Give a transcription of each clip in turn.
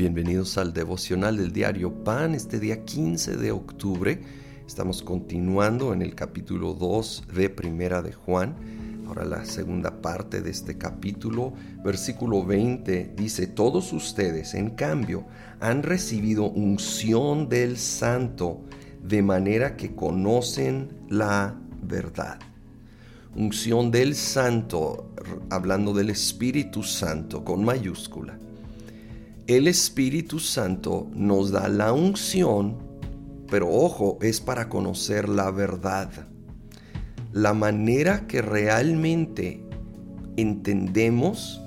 Bienvenidos al devocional del diario Pan, este día 15 de octubre. Estamos continuando en el capítulo 2 de Primera de Juan. Ahora la segunda parte de este capítulo, versículo 20, dice, todos ustedes, en cambio, han recibido unción del Santo, de manera que conocen la verdad. Unción del Santo, hablando del Espíritu Santo con mayúscula el Espíritu Santo nos da la unción, pero ojo, es para conocer la verdad. La manera que realmente entendemos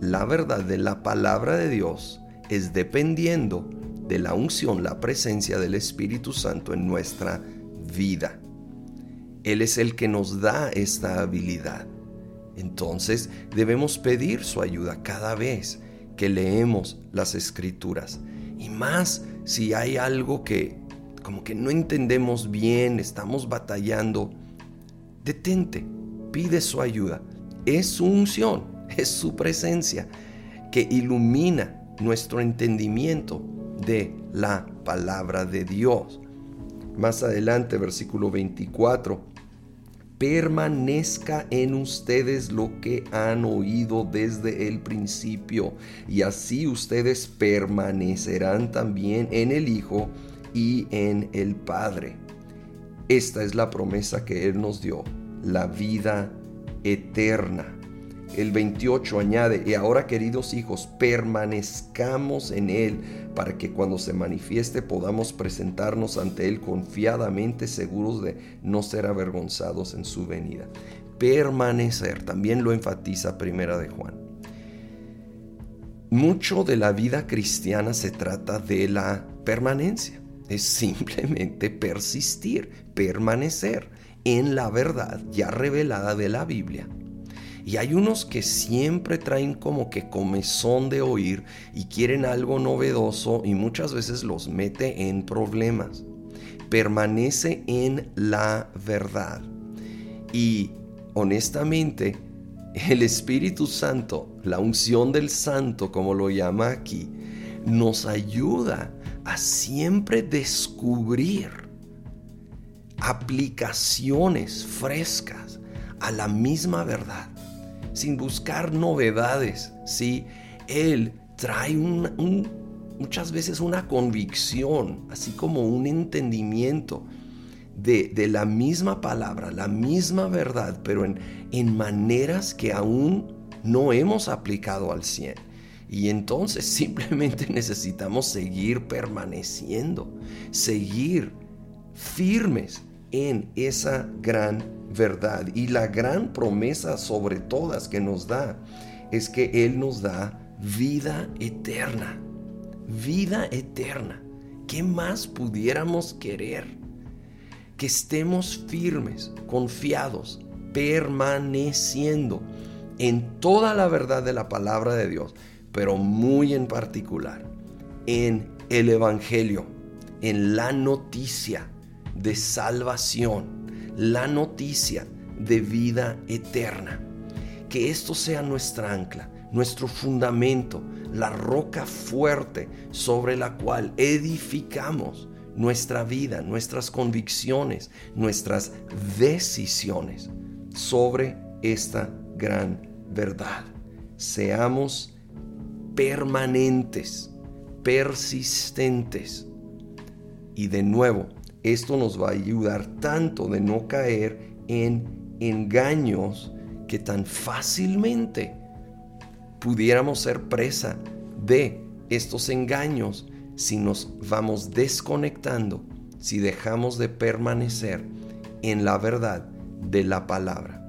la verdad de la palabra de Dios es dependiendo de la unción, la presencia del Espíritu Santo en nuestra vida. Él es el que nos da esta habilidad. Entonces debemos pedir su ayuda cada vez que leemos las escrituras. Y más si hay algo que como que no entendemos bien, estamos batallando, detente, pide su ayuda. Es su unción, es su presencia que ilumina nuestro entendimiento de la palabra de Dios. Más adelante, versículo 24, permanezca en ustedes lo que han oído desde el principio, y así ustedes permanecerán también en el Hijo y en el Padre. Esta es la promesa que Él nos dio, la vida eterna. El 28 añade, y ahora queridos hijos, permanezcamos en Él para que cuando se manifieste podamos presentarnos ante Él confiadamente seguros de no ser avergonzados en su venida. Permanecer, también lo enfatiza Primera de Juan. Mucho de la vida cristiana se trata de la permanencia, es simplemente persistir, permanecer en la verdad ya revelada de la Biblia y hay unos que siempre traen como que comezón de oír y quieren algo novedoso y muchas veces los mete en problemas. Permanece en la verdad. Y honestamente, el Espíritu Santo, la unción del Santo, como lo llama aquí, nos ayuda a siempre descubrir aplicaciones frescas a la misma verdad sin buscar novedades, ¿sí? Él trae muchas veces una convicción, así como un entendimiento de, la misma palabra, la misma verdad, pero en, maneras que aún no hemos aplicado al 100. Y entonces simplemente necesitamos seguir permaneciendo, seguir firmes en esa gran verdad. Y la gran promesa sobre todas que nos da es que Él nos da vida eterna. Vida eterna. ¿Qué más pudiéramos querer? Que estemos firmes, confiados, permaneciendo en toda la verdad de la palabra de Dios, pero muy en particular en el Evangelio, en la noticia de salvación la noticia de vida eterna. Que esto sea nuestra ancla, nuestro fundamento, la roca fuerte sobre la cual edificamos nuestra vida, nuestras convicciones, nuestras decisiones sobre esta gran verdad. Seamos permanentes, persistentes. Y de nuevo, esto nos va a ayudar tanto de no caer en engaños que tan fácilmente pudiéramos ser presa de estos engaños si nos vamos desconectando, si dejamos de permanecer en la verdad de la palabra.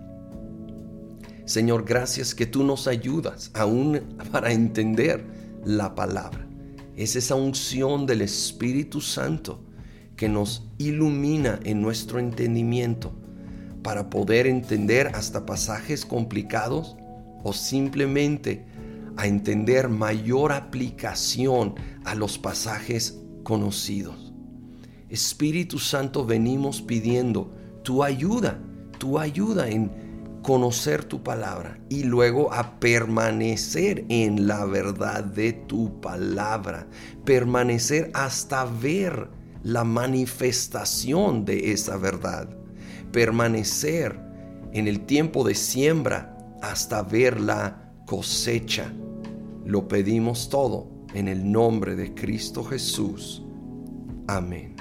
Señor, gracias que tú nos ayudas aún para entender la palabra. Es esa unción del Espíritu Santo que nos ilumina en nuestro entendimiento para poder entender hasta pasajes complicados o simplemente a entender mayor aplicación a los pasajes conocidos. Espíritu Santo, venimos pidiendo tu ayuda, tu ayuda en conocer tu palabra y luego a permanecer en la verdad de tu palabra, permanecer hasta ver la manifestación de esa verdad, permanecer en el tiempo de siembra hasta ver la cosecha. Lo pedimos todo en el nombre de Cristo Jesús. Amén.